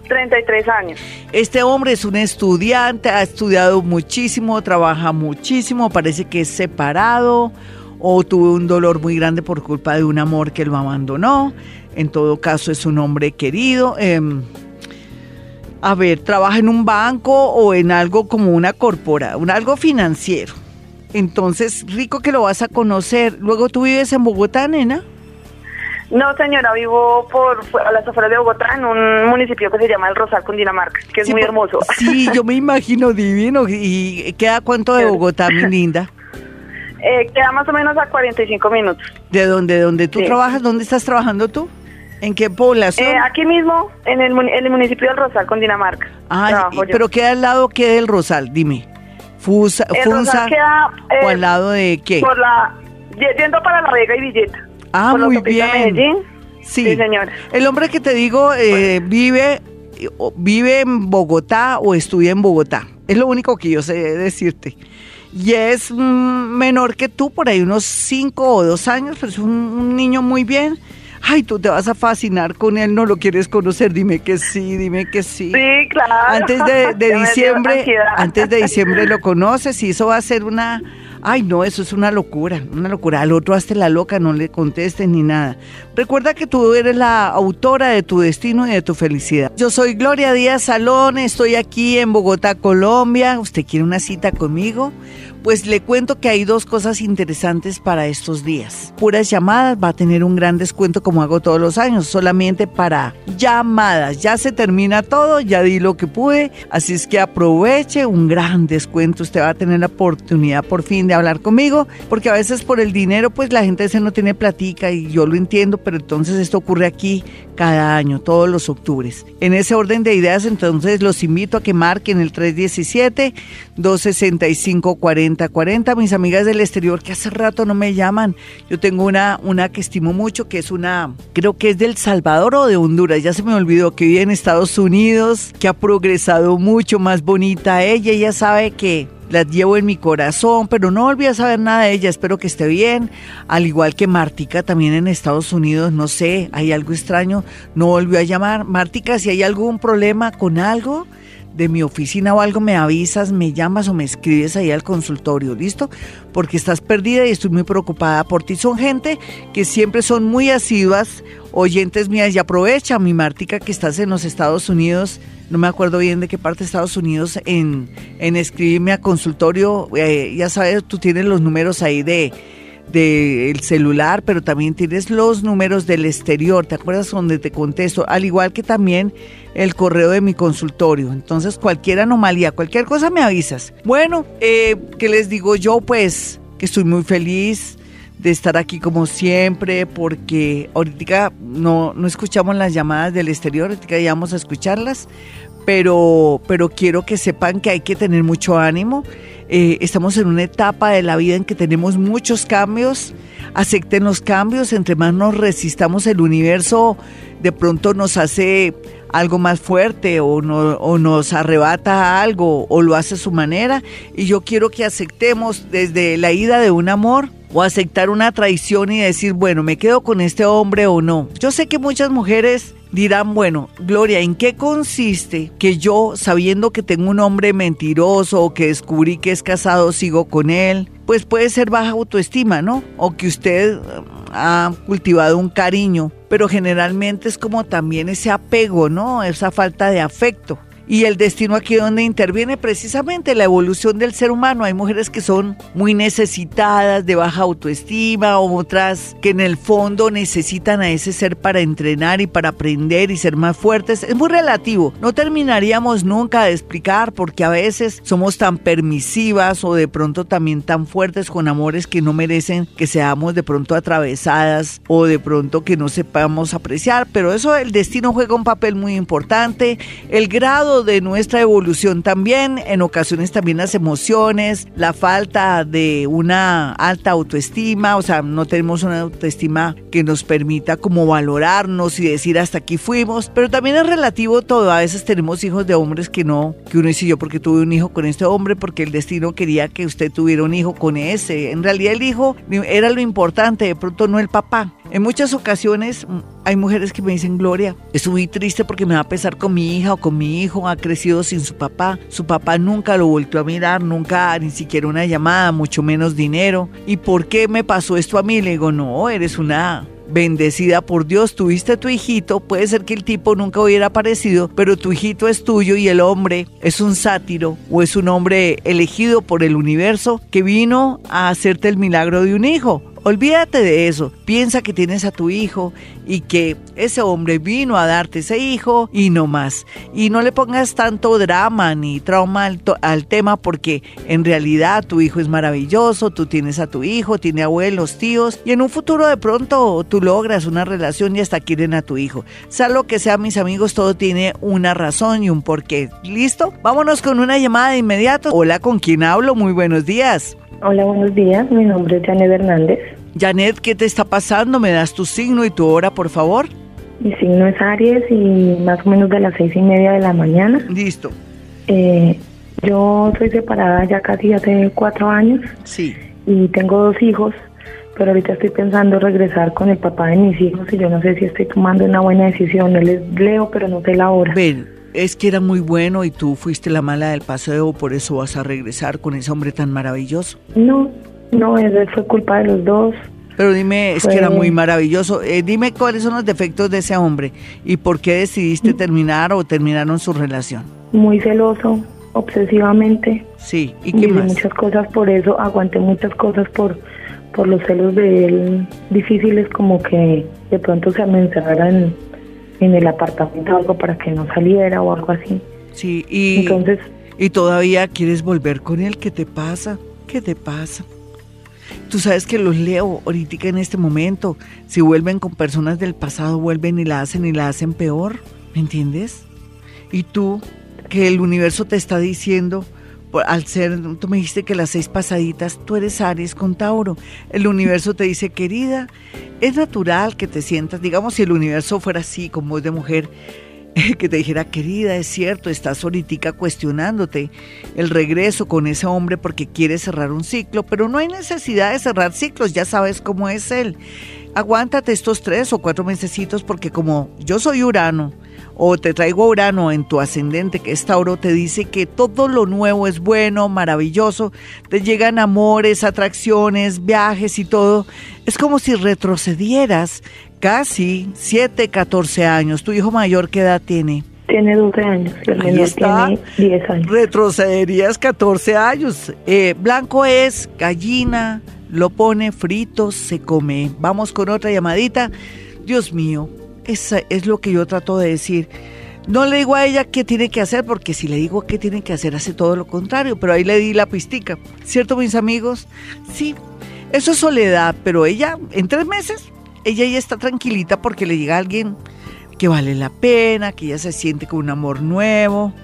33 años. Este hombre es un estudiante, ha estudiado muchísimo, trabaja muchísimo, parece que es separado o tuvo un dolor muy grande por culpa de un amor que lo abandonó. En todo caso es un hombre querido. Em, a ver, trabaja en un banco o en algo como una corpora, un algo financiero. Entonces, rico que lo vas a conocer. Luego tú vives en Bogotá, nena. No, señora, vivo por a las afueras de Bogotá, en un municipio que se llama El Rosal, Cundinamarca, que es muy hermoso. Sí, yo me imagino divino. ¿Y queda cuánto de Bogotá, mi linda? Eh, queda más o menos a 45 minutos. ¿De dónde, de dónde tú trabajas? ¿Dónde estás trabajando tú? ¿En qué población? Eh, aquí mismo, en el, municipio del Rosal, con Dinamarca. Ah, pero queda al lado qué del Rosal, dime. Fusa, Funza, queda, ¿o al eh, lado de qué? Por la, yendo para La Vega y Villeta. Ah, muy bien. Sí. señor. El hombre que te digo eh, vive, vive en Bogotá o estudia en Bogotá. Es lo único que yo sé decirte. Y es menor que tú, por ahí unos 5 o 2 años, pero es un niño muy bien ay, tú te vas a fascinar con él, no lo quieres conocer, dime que sí, dime que sí. Sí, claro. Antes de, diciembre, antes de diciembre lo conoces y eso va a ser una, ay no, eso es una locura, una locura. Al otro hazte la loca, no le contestes ni nada. Recuerda que tú eres la autora de tu destino y de tu felicidad. Yo soy Gloria Díaz Salón, estoy aquí en Bogotá, Colombia. ¿Usted quiere una cita conmigo? Pues le cuento que hay dos cosas interesantes para estos días. Puras llamadas, va a tener un gran descuento como hago todos los años, solamente para llamadas. Ya se termina todo, ya di lo que pude, así es que aproveche un gran descuento. Usted va a tener la oportunidad por fin de hablar conmigo, porque a veces por el dinero pues la gente no tiene platica y yo lo entiendo, pero entonces esto ocurre aquí cada año, todos los octubres. En ese orden de ideas, entonces los invito a que marquen el 317 265 40 40, mis amigas del exterior que hace rato no me llaman. Yo tengo una, una que estimo mucho, que es una, creo que es del Salvador o de Honduras, ya se me olvidó, que vive en Estados Unidos, que ha progresado mucho, más bonita ella, ella sabe que la llevo en mi corazón, pero no volví saber nada de ella, espero que esté bien, al igual que Martica también en Estados Unidos, no sé, hay algo extraño, no volvió a llamar. Martica, si hay algún problema con algo, de mi oficina o algo, me avisas, me llamas o me escribes ahí al consultorio, ¿listo? Porque estás perdida y estoy muy preocupada por ti. Son gente que siempre son muy asiduas, oyentes mías, y aprovecha, mi Martica, que estás en los Estados Unidos, no me acuerdo bien de qué parte de Estados Unidos, en, en escribirme a consultorio, eh, ya sabes, tú tienes los números ahí de del celular, pero también tienes los números del exterior, ¿te acuerdas donde te contesto? Al igual que también el correo de mi consultorio. Entonces, cualquier anomalía, cualquier cosa me avisas. Bueno, eh, ¿qué les digo yo? Pues que estoy muy feliz de estar aquí como siempre, porque ahorita no, no escuchamos las llamadas del exterior, ahorita ya vamos a escucharlas, pero, pero quiero que sepan que hay que tener mucho ánimo eh, estamos en una etapa de la vida en que tenemos muchos cambios. Acepten los cambios, entre más nos resistamos el universo, de pronto nos hace algo más fuerte o, o nos arrebata algo o lo hace a su manera. Y yo quiero que aceptemos desde la ida de un amor o aceptar una traición y decir, bueno, me quedo con este hombre o no. Yo sé que muchas mujeres dirán, bueno, Gloria, ¿en qué consiste que yo, sabiendo que tengo un hombre mentiroso o que descubrí que es casado, sigo con él? Pues puede ser baja autoestima, ¿no? O que usted um, ha cultivado un cariño, pero generalmente es como también ese apego, ¿no? Esa falta de afecto. Y el destino aquí donde interviene precisamente la evolución del ser humano. Hay mujeres que son muy necesitadas, de baja autoestima, otras que en el fondo necesitan a ese ser para entrenar y para aprender y ser más fuertes. Es muy relativo. No terminaríamos nunca de explicar porque a veces somos tan permisivas o de pronto también tan fuertes con amores que no merecen que seamos de pronto atravesadas o de pronto que no sepamos apreciar. Pero eso el destino juega un papel muy importante. El grado de nuestra evolución también, en ocasiones también las emociones, la falta de una alta autoestima, o sea, no tenemos una autoestima que nos permita como valorarnos y decir hasta aquí fuimos, pero también es relativo todo, a veces tenemos hijos de hombres que no, que uno dice yo porque tuve un hijo con este hombre, porque el destino quería que usted tuviera un hijo con ese, en realidad el hijo era lo importante, de pronto no el papá. En muchas ocasiones mm, hay mujeres que me dicen, Gloria, estoy muy triste porque me va a pesar con mi hija o con mi hijo, ha crecido sin su papá, su papá nunca lo volvió a mirar, nunca ni siquiera una llamada, mucho menos dinero. ¿Y por qué me pasó esto a mí? Le digo, no, eres una bendecida por Dios, tuviste tu hijito, puede ser que el tipo nunca hubiera aparecido, pero tu hijito es tuyo y el hombre es un sátiro o es un hombre elegido por el universo que vino a hacerte el milagro de un hijo. Olvídate de eso. Piensa que tienes a tu hijo y que ese hombre vino a darte ese hijo y no más. Y no le pongas tanto drama ni trauma al, tema porque en realidad tu hijo es maravilloso, tú tienes a tu hijo, tiene abuelos, tíos y en un futuro de pronto tú logras una relación y hasta quieren a tu hijo. Sea lo que sea, mis amigos, todo tiene una razón y un porqué. ¿Listo? Vámonos con una llamada de inmediato. Hola, ¿con quién hablo? Muy buenos días. Hola, buenos días. Mi nombre es Janet Hernández. Janet, ¿qué te está pasando? ¿Me das tu signo y tu hora, por favor? Mi signo es Aries y más o menos de las seis y media de la mañana. Listo. Eh, yo soy separada ya casi hace cuatro años. Sí. Y tengo dos hijos, pero ahorita estoy pensando regresar con el papá de mis hijos y yo no sé si estoy tomando una buena decisión. Él es Leo, pero no sé la hora. Ven, es que era muy bueno y tú fuiste la mala del paseo, por eso vas a regresar con ese hombre tan maravilloso. No, no, eso fue culpa de los dos. Pero dime, es que era muy maravilloso. Eh, dime cuáles son los defectos de ese hombre y por qué decidiste terminar o terminaron su relación. Muy celoso, obsesivamente. Sí, ¿y qué más? Muchas cosas por eso, aguanté muchas cosas por, por los celos de él difíciles, como que de pronto se me encerrara en, en el apartamento algo para que no saliera o algo así. Sí, y, Entonces, ¿y todavía quieres volver con él? ¿Qué te pasa? ¿Qué te pasa? Tú sabes que los leo ahorita en este momento. Si vuelven con personas del pasado, vuelven y la hacen y la hacen peor. ¿Me entiendes? Y tú, que el universo te está diciendo, al ser, tú me dijiste que las seis pasaditas, tú eres Aries con Tauro. El universo te dice, querida, es natural que te sientas, digamos, si el universo fuera así, como voz de mujer, que te dijera, querida, es cierto, estás ahorita cuestionándote el regreso con ese hombre porque quieres cerrar un ciclo, pero no hay necesidad de cerrar ciclos, ya sabes cómo es él. Aguántate estos tres o cuatro mesecitos porque como yo soy Urano, o te traigo Urano en tu ascendente, que es Tauro, te dice que todo lo nuevo es bueno, maravilloso, te llegan amores, atracciones, viajes y todo. Es como si retrocedieras casi 7, 14 años. ¿Tu hijo mayor qué edad tiene? Tiene 12 años, el menor tiene 10 años. Retrocederías 14 años. Eh, blanco es gallina, lo pone frito, se come. Vamos con otra llamadita. Dios mío, esa es lo que yo trato de decir. No le digo a ella qué tiene que hacer, porque si le digo qué tiene que hacer, hace todo lo contrario, pero ahí le di la pistica. ¿Cierto, mis amigos? Sí, eso es soledad, pero ella, en tres meses, ella ya está tranquilita porque le llega alguien que vale la pena, que ella se siente con un amor nuevo.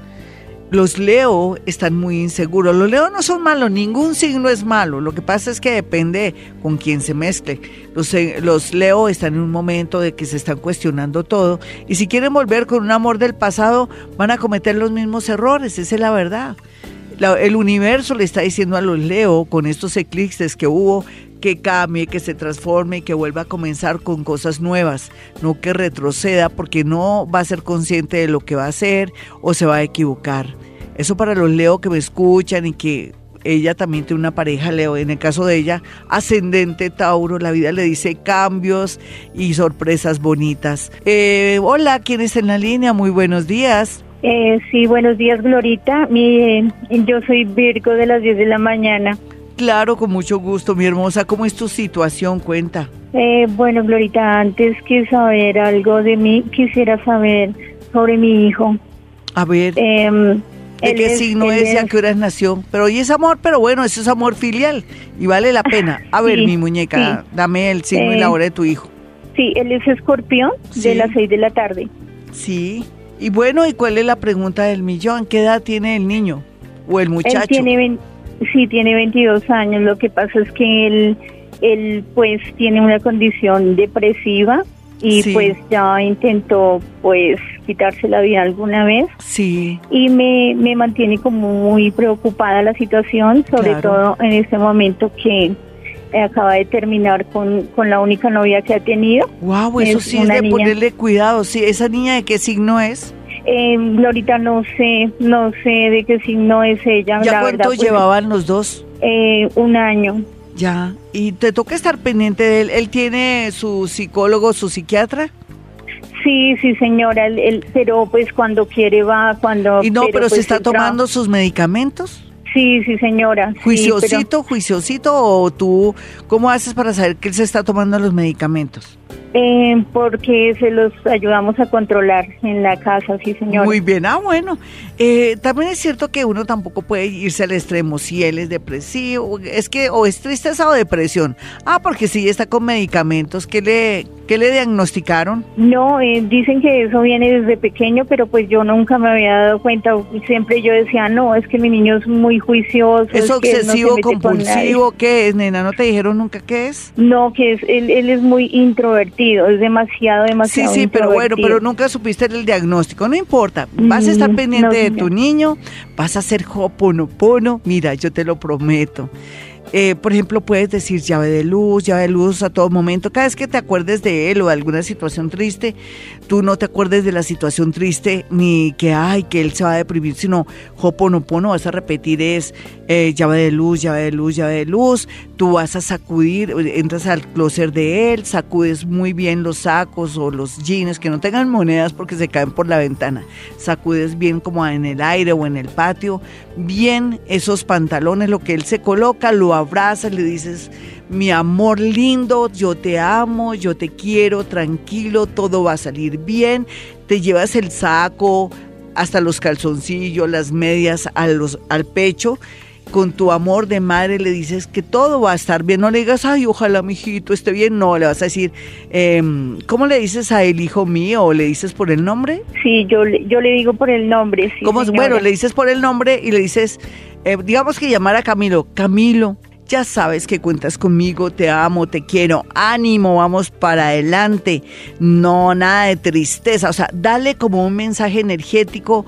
Los Leo están muy inseguros. Los Leo no son malos, ningún signo es malo. Lo que pasa es que depende con quién se mezcle. Los, eh, los Leo están en un momento de que se están cuestionando todo. Y si quieren volver con un amor del pasado, van a cometer los mismos errores. Esa es la verdad. el universo le está diciendo a los Leo con estos eclipses que hubo que cambie, que se transforme y que vuelva a comenzar con cosas nuevas, no que retroceda porque no va a ser consciente de lo que va a hacer o se va a equivocar. Eso para los Leo que me escuchan y que ella también tiene una pareja Leo, en el caso de ella, ascendente Tauro, la vida le dice cambios y sorpresas bonitas. Eh, hola, ¿quién está en la línea? Muy buenos días. Eh, sí, buenos días, Glorita. Mi, yo soy Virgo de las 10 de la mañana. Claro, con mucho gusto, mi hermosa. ¿Cómo es tu situación? Cuenta. Eh, bueno, Glorita, antes que saber algo de mí, quisiera saber sobre mi hijo. A ver. Em, ¿De qué signo es, y a qué hora nació? Pero hoy es amor, pero bueno, eso es amor filial y vale la pena. A ver, mi muñeca, dame el signo y la eh, hora de tu hijo. Sí, él es escorpión de las seis de la tarde. Sí. Y bueno, ¿y cuál es la pregunta del millón? ¿Qué edad tiene el niño o el muchacho? Él tiene Sí, tiene 22 años. Lo que pasa es que él, él pues tiene una condición depresiva y pues ya intentó pues quitarse la vida alguna vez. Sí. Y me, me mantiene como muy preocupada la situación, sobre todo en este momento que acaba de terminar con, con la única novia que ha tenido. Wow, eso sí es de ponerle cuidado. Sí, ¿esa niña de qué signo es? Eh, Glorita, no sé, no sé de qué signo es ella. ¿Ya cuánto pues, llevaban los dos? Eh, un año. Ya, y te toca estar pendiente de él. ¿Él tiene su psicólogo, su psiquiatra? Sí, sí, señora, él, pero pues cuando quiere va, cuando... ¿Y no, pero, se pues, está tomando sus medicamentos? Sí, sí, señora. ¿Juiciosito, juiciosito o tú cómo haces para saber que él se está tomando los medicamentos? Eh, porque se los ayudamos a controlar en la casa, sí, señor. Muy bien, ah, bueno. Eh, también es cierto que uno tampoco puede irse al extremo si él es depresivo, es que o es tristeza o depresión. Ah, porque si está con medicamentos, ¿qué le, qué le diagnosticaron? No, eh, dicen que eso viene desde pequeño, pero pues yo nunca me había dado cuenta. Siempre yo decía, no, es que mi niño es muy juicioso. ¿Es, obsesivo, compulsivo? ¿Qué es, nena? ¿No te dijeron nunca qué es? No, que es, él, él es muy es demasiado, demasiado. Sí, sí, pero bueno, pero nunca supiste el diagnóstico, no importa, vas a estar mm, pendiente de tu niño, vas a hacer hoponopono, mira, yo te lo prometo. Eh, por ejemplo, puedes decir llave de luz, llave de luz a todo momento. Cada vez que te acuerdes de él o de alguna situación triste, tú no te acuerdes de la situación triste ni que, ay, que él se va a deprimir, sino hoponopono, vas a repetir es eh, llave de luz, llave de luz, llave de luz. Tú vas a sacudir, entras al closet de él, sacudes muy bien los sacos o los jeans que no tengan monedas porque se caen por la ventana. Sacudes bien como en el aire o en el patio, bien esos pantalones, lo que él se coloca, lo abrazas, le dices, mi amor lindo, yo te amo, yo te quiero, tranquilo, todo va a salir bien, te llevas el saco, hasta los calzoncillos, las medias a los, al pecho con tu amor de madre le dices que todo va a estar bien. No le digas, ay, ojalá mi hijito esté bien. No, le vas a decir, em, ¿cómo le dices a el hijo mío? ¿O le dices por el nombre? Sí, yo, yo le digo por el nombre. Sí, Bueno, le dices por el nombre y le dices, eh, digamos que llamar a Camilo. Camilo, ya sabes que cuentas conmigo, te amo, te quiero, ánimo, vamos para adelante. No, nada de tristeza. O sea, dale como un mensaje energético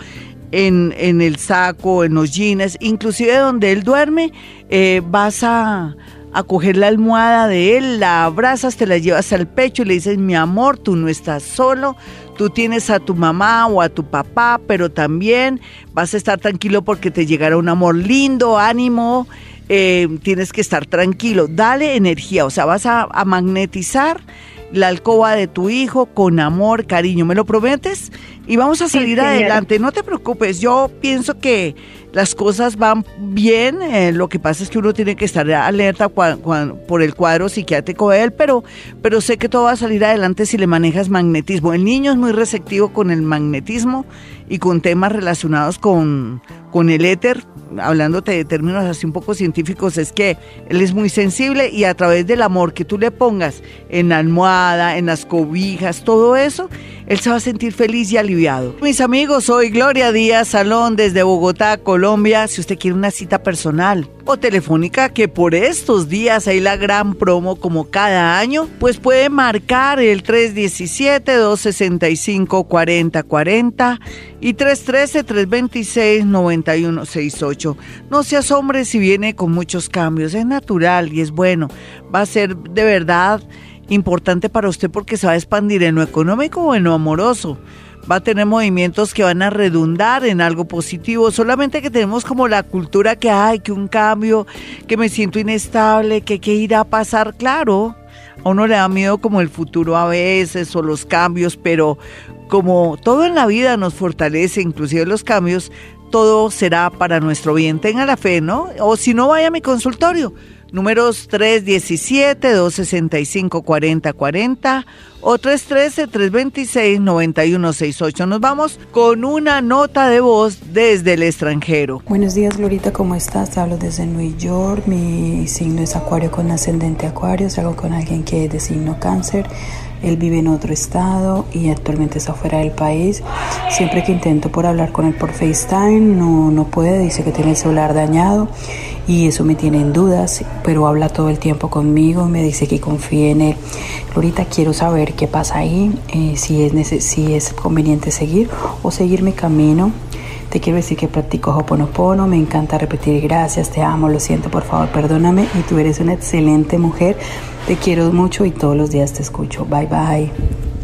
en, en el saco, en los jeans, inclusive donde él duerme, eh, vas a, a coger la almohada de él, la abrazas, te la llevas al pecho y le dices, mi amor, tú no estás solo, Tú tienes a tu mamá o a tu papá, pero también vas a estar tranquilo porque te llegará un amor lindo, ánimo. Eh, tienes que estar tranquilo. Dale energía, o sea, vas a, a magnetizar la alcoba de tu hijo con amor, cariño. ¿Me lo prometes? Y vamos a salir adelante. No te preocupes, yo pienso que las cosas van bien. Eh, lo que pasa es que uno tiene que estar alerta por el cuadro psiquiátrico de él, pero, pero sé que todo va a salir adelante si le manejas magnetismo. El niño es muy receptivo con el magnetismo y con temas relacionados con, con el éter, hablándote de términos así un poco científicos, es que él es muy sensible y a través del amor que tú le pongas en la almohada, en las cobijas, todo eso, él se va a sentir feliz y aliviado. Mis amigos, soy Gloria Díaz Salón desde Bogotá, Colombia. Si usted quiere una cita personal o telefónica, que por estos días hay la gran promo como cada año, pues puede marcar el 317-265-4040 y 313-326-9168. No se asombre si viene con muchos cambios, es natural y es bueno. Va a ser de verdad importante para usted porque se va a expandir en lo económico o en lo amoroso. Va a tener movimientos que van a redundar en algo positivo. Solamente que tenemos como la cultura que hay, que un cambio, que me siento inestable, que qué irá a pasar. Claro, a uno le da miedo como el futuro a veces o los cambios, pero como todo en la vida nos fortalece, inclusive los cambios, todo será para nuestro bien. Tenga la fe, ¿no? O si no, vaya a mi consultorio números 317-265-4040 o 313-326-9168. Nos vamos con una nota de voz desde el extranjero. Buenos días, Glorita, ¿cómo estás? Hablo desde New York. Mi signo es Acuario con ascendente Acuario. Salgo con alguien que es de signo Cáncer. Él vive en otro estado y actualmente está fuera del país. Siempre que intento por hablar con él por FaceTime, no, no puede. Dice que tiene el celular dañado y eso me tiene en dudas, pero habla todo el tiempo conmigo, me dice que confíe en él. Ahorita quiero saber qué pasa ahí, eh, si, es si es conveniente seguir o seguir mi camino. Te quiero decir que practico Hoponopono, me encanta repetir gracias, te amo, lo siento, por favor, perdóname y tú eres una excelente mujer. Te quiero mucho y todos los días te escucho. Bye bye.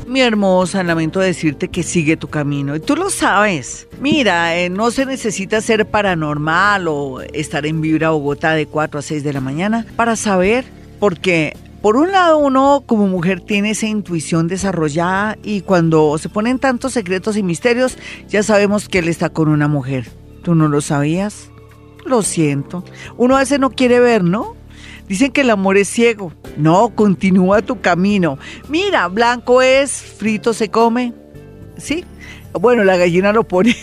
Mi hermosa, lamento decirte que sigue tu camino. Y tú lo sabes. Mira, eh, no se necesita ser paranormal o estar en Vibra Bogotá de 4 a 6 de la mañana para saber, porque por un lado uno como mujer tiene esa intuición desarrollada y cuando se ponen tantos secretos y misterios, ya sabemos que él está con una mujer. ¿Tú no lo sabías? Lo siento. Uno a veces no quiere ver, ¿no? Dicen que el amor es ciego. No, continúa tu camino. Mira, blanco es, frito se come. Sí. Bueno, la gallina lo pone.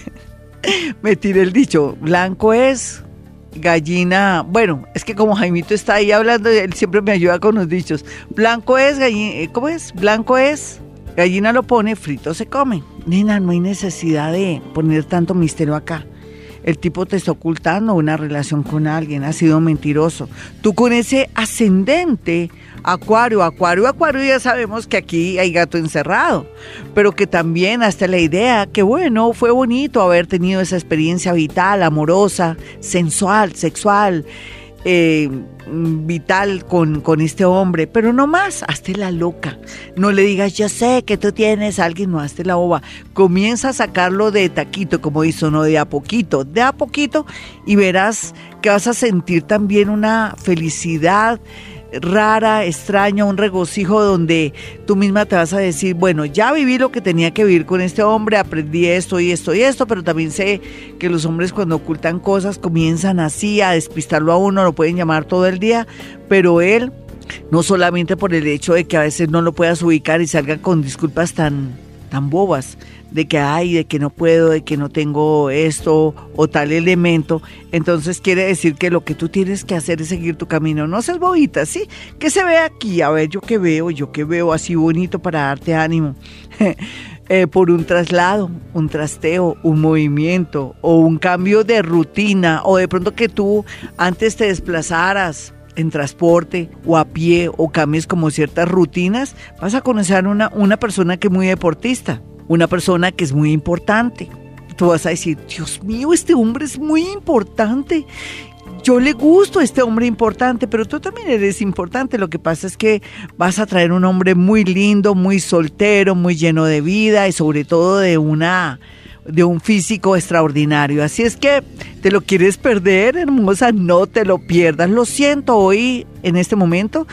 Me tiré el dicho. Blanco es, gallina. Bueno, es que como Jaimito está ahí hablando, él siempre me ayuda con los dichos. Blanco es, gallina. Eh, ¿Cómo es? Blanco es, gallina lo pone, frito se come. Nena, no hay necesidad de poner tanto misterio acá el tipo te está ocultando una relación con alguien, ha sido mentiroso. Tú con ese ascendente, acuario, acuario, acuario, ya sabemos que aquí hay gato encerrado, pero que también hasta la idea que bueno, fue bonito haber tenido esa experiencia vital, amorosa, sensual, sexual eh, vital con, con, este hombre, pero no más, hazte la loca. No le digas, yo sé que tú tienes a alguien, no hazte la boba. Comienza a sacarlo de taquito, como hizo, no de a poquito, de a poquito, y verás que vas a sentir también una felicidad rara, extraña, un regocijo donde tú misma te vas a decir, bueno, ya viví lo que tenía que vivir con este hombre, aprendí esto y esto y esto, pero también sé que los hombres cuando ocultan cosas comienzan así a despistarlo a uno, lo pueden llamar todo el día, pero él, no solamente por el hecho de que a veces no lo puedas ubicar y salga con disculpas tan, tan bobas, de que hay, de que no puedo, de que no tengo esto o tal elemento, entonces quiere decir que lo que tú tienes que hacer es seguir tu camino. No seas bobita, ¿sí? Que se ve aquí? A ver, yo que veo, yo que veo así bonito para darte ánimo. Eh, por un traslado, un trasteo, un movimiento o un cambio de rutina o de pronto que tú antes te desplazaras en transporte o a pie o cambies como ciertas rutinas, vas a conocer una, una persona que es muy deportista una persona que es muy importante. Tú vas a decir, Dios mío, este hombre es muy importante. yo le gusto a este hombre importante, pero tú también eres importante. Lo que pasa es que vas a traer un hombre muy lindo, muy soltero, muy lleno de vida y sobre todo de una de un físico extraordinario. Así es que te lo quieres perder, hermosa, no te lo pierdas. Lo siento hoy, en este momento,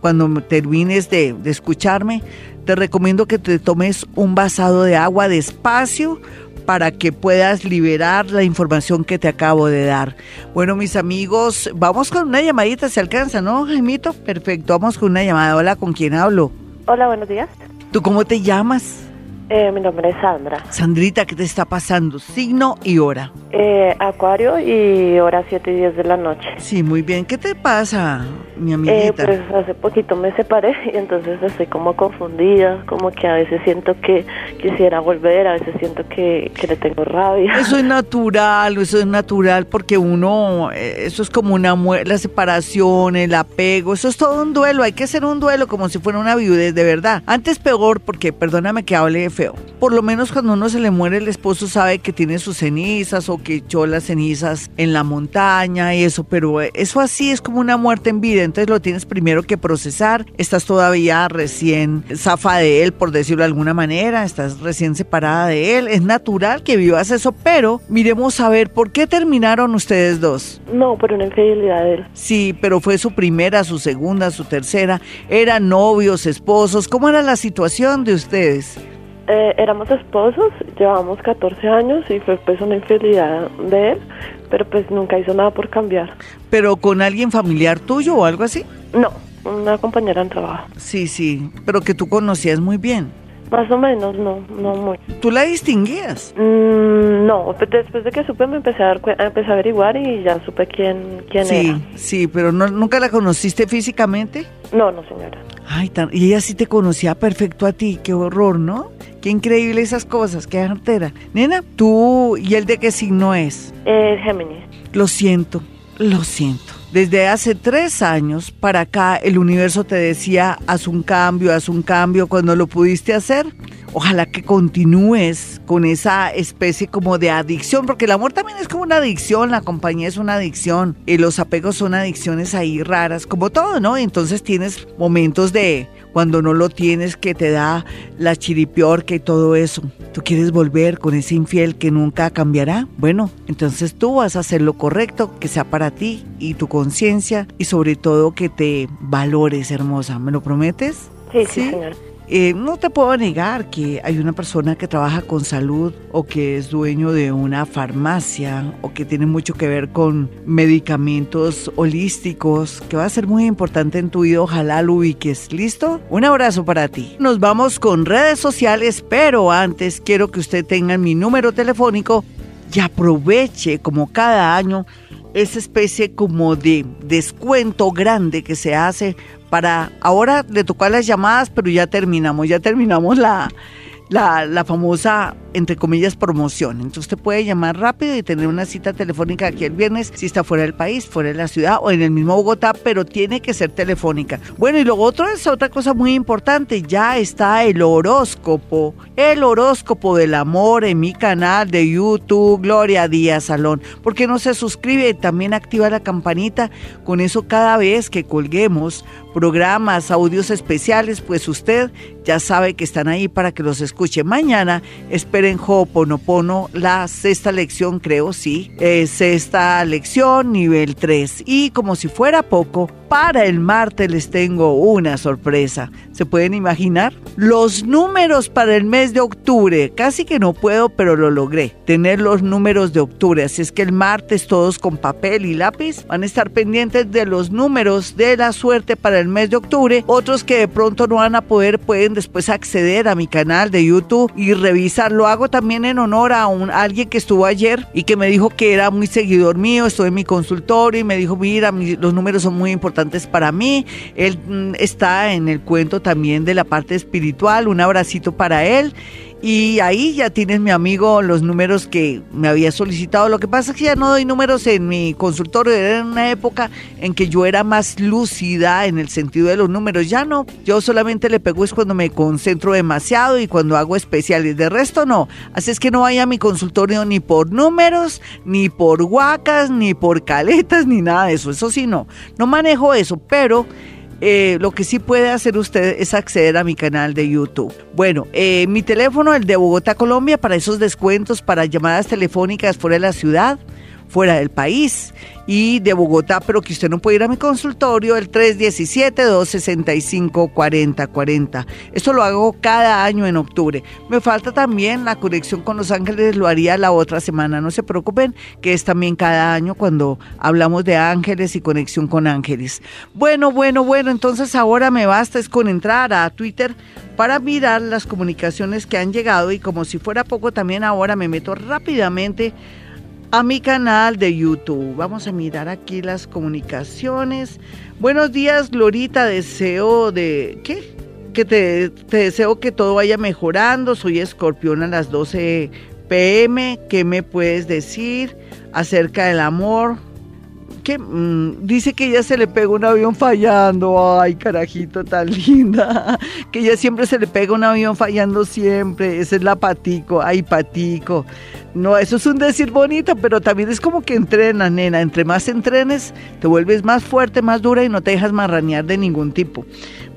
cuando termines de, de escucharme, te recomiendo que te tomes un vasado de agua despacio para que puedas liberar la información que te acabo de dar. Bueno, mis amigos, vamos con una llamadita, se alcanza, ¿no, Jaimito? Perfecto, vamos con una llamada. Hola, ¿con quién hablo? Hola, buenos días. ¿Tú cómo te llamas? Eh, mi nombre es Sandra. Sandrita, ¿qué te está pasando? Signo y hora. Eh, acuario y hora 7 y 10 de la noche. Sí, muy bien. ¿Qué te pasa, mi Eh, amiguita? pues hace poquito me separé y entonces estoy como confundida, como que a veces siento que quisiera volver, a veces siento que, que le tengo rabia. Eso es natural, eso es natural porque uno, eh, eso es como una muerte, la separación, el apego, eso es todo un duelo, hay que hacer un duelo como si fuera una viudez, de verdad. Antes peor porque, perdóname que hable feo, por lo menos cuando uno se le muere el esposo sabe que tiene sus cenizas o que echó las cenizas en la montaña y eso, pero eh, eso así es como una muerte en vida, entonces lo tienes primero que procesar, estás todavía recién zafa de él, por decirlo de alguna manera, estás recién separada de él, es natural que vivas eso, pero miremos a ver por qué terminaron ustedes dos. No, por una infidelidad de él. Sí, pero fue su primera, su segunda, su tercera, eran novios, esposos, ¿cómo era la situación de ustedes? Eh, éramos esposos, llevábamos 14 años y fue pues una infidelidad de él, pero pues nunca hizo nada por cambiar. ¿Pero con alguien familiar tuyo o algo así? No, una compañera en trabajo. Sí, sí, pero que tú conocías muy bien. Más o menos, no, no mucho. ¿Tú la distinguías? Mm, no, pues después de que supe me empecé a, dar empecé a averiguar y ya supe quién, quién Sí, era. sí, pero no, ¿nunca la conociste físicamente? No, no señora. Ay, tan- y ella sí te conocía perfecto a ti, qué horror, ¿no? Qué increíble esas cosas, qué artera. Nena, tú, ¿y él de qué signo es? Eh, Géminis. Lo siento, lo siento. Desde hace tres años para acá el universo te decía, haz un cambio, haz un cambio cuando lo pudiste hacer. Ojalá que continúes con esa especie como de adicción, porque el amor también es como una adicción, la compañía es una adicción y los apegos son adicciones ahí raras, como todo, ¿no? Entonces tienes momentos de cuando no lo tienes que te da la chiripiorca y todo eso. ¿Tú quieres volver con ese infiel que nunca cambiará? Bueno, entonces tú vas a hacer lo correcto, que sea para ti y tu conciencia y sobre todo que te valores, hermosa. ¿Me lo prometes? Sí, sí, señora. Eh, no te puedo negar que hay una persona que trabaja con salud o que es dueño de una farmacia o que tiene mucho que ver con medicamentos holísticos que va a ser muy importante en tu vida. Ojalá lo ubiques. ¿Listo? Un abrazo para ti. Nos vamos con redes sociales, pero antes quiero que usted tenga mi número telefónico y aproveche como cada año esa especie como de descuento grande que se hace para ahora le tocó a las llamadas, pero ya terminamos, ya terminamos la, la, famosa, entre comillas, promoción. Entonces usted puede llamar rápido y tener una cita telefónica aquí el viernes si está fuera del país, fuera de la ciudad o en el mismo Bogotá, pero tiene que ser telefónica. Bueno, y lo otro es otra cosa muy importante, ya está el horóscopo, el horóscopo del amor en mi canal de YouTube, Gloria Díaz Salón. ¿Por qué no se suscribe también activa la campanita? Con eso cada vez que colguemos programas, audios especiales, pues usted ya sabe que están ahí para que los escuche. Mañana esperen Ho'oponopono, la sexta lección, creo, sí, eh, sexta lección, nivel 3. Y como si fuera poco, para el martes les tengo una sorpresa. ¿Se pueden imaginar? Los números para el mes de octubre. Casi que no puedo, pero lo logré. Tener los números de octubre. Así es que el martes todos con papel y lápiz van a estar pendientes de los números de la suerte para el mes de octubre. Otros que de pronto no van a poder pueden después acceder a mi canal de YouTube y revisar. Lo hago también en honor a, un, alguien que estuvo ayer y que me dijo que era muy seguidor mío. Estuve en mi consultorio y me dijo, mira, mi- los números son muy importantes para mí. Él mm, está en el cuento también de la parte espiritual. Un abracito para él. Y ahí ya tienes, mi amigo, los números que me había solicitado. Lo que pasa es que ya no doy números en mi consultorio. Era en una época en que yo era más lúcida en el sentido de los números. Ya no. Yo solamente le pego es cuando me concentro demasiado y cuando hago especiales. De resto no. Así es que no vaya a mi consultorio ni por números, ni por huacas, ni por caletas, ni nada de eso. Eso sí no. No manejo eso, pero eh, lo que sí puede hacer usted es acceder a mi canal de YouTube. Bueno, eh, mi teléfono, el de Bogotá, Colombia, para esos descuentos, para llamadas telefónicas fuera de la ciudad, fuera del país y de Bogotá, pero que usted no puede ir a mi consultorio, el 317-265-4040. Esto lo hago cada año en octubre. Me falta también la conexión con Los Ángeles, lo haría la otra semana, no se preocupen, que es también cada año cuando hablamos de ángeles y conexión con ángeles. Bueno, bueno, bueno, entonces ahora me basta es con entrar a Twitter para mirar las comunicaciones que han llegado y como si fuera poco también ahora me meto rápidamente a mi canal de YouTube. Vamos a mirar aquí las comunicaciones. Buenos días, Glorita. Deseo de. ¿Qué? Que te, deseo que todo vaya mejorando. Soy escorpión a las 12 pm. ¿Qué me puedes decir acerca del amor? ¿Qué? Mm, dice que ella se le pega un avión fallando. Ay, carajito, tan linda. Que ella siempre se le pega un avión fallando siempre. Esa es la patico. Ay, patico. No, eso es un decir bonito, pero también es como que entrena, nena. Entre más entrenes, te vuelves más fuerte, más dura y no te dejas marranear de ningún tipo.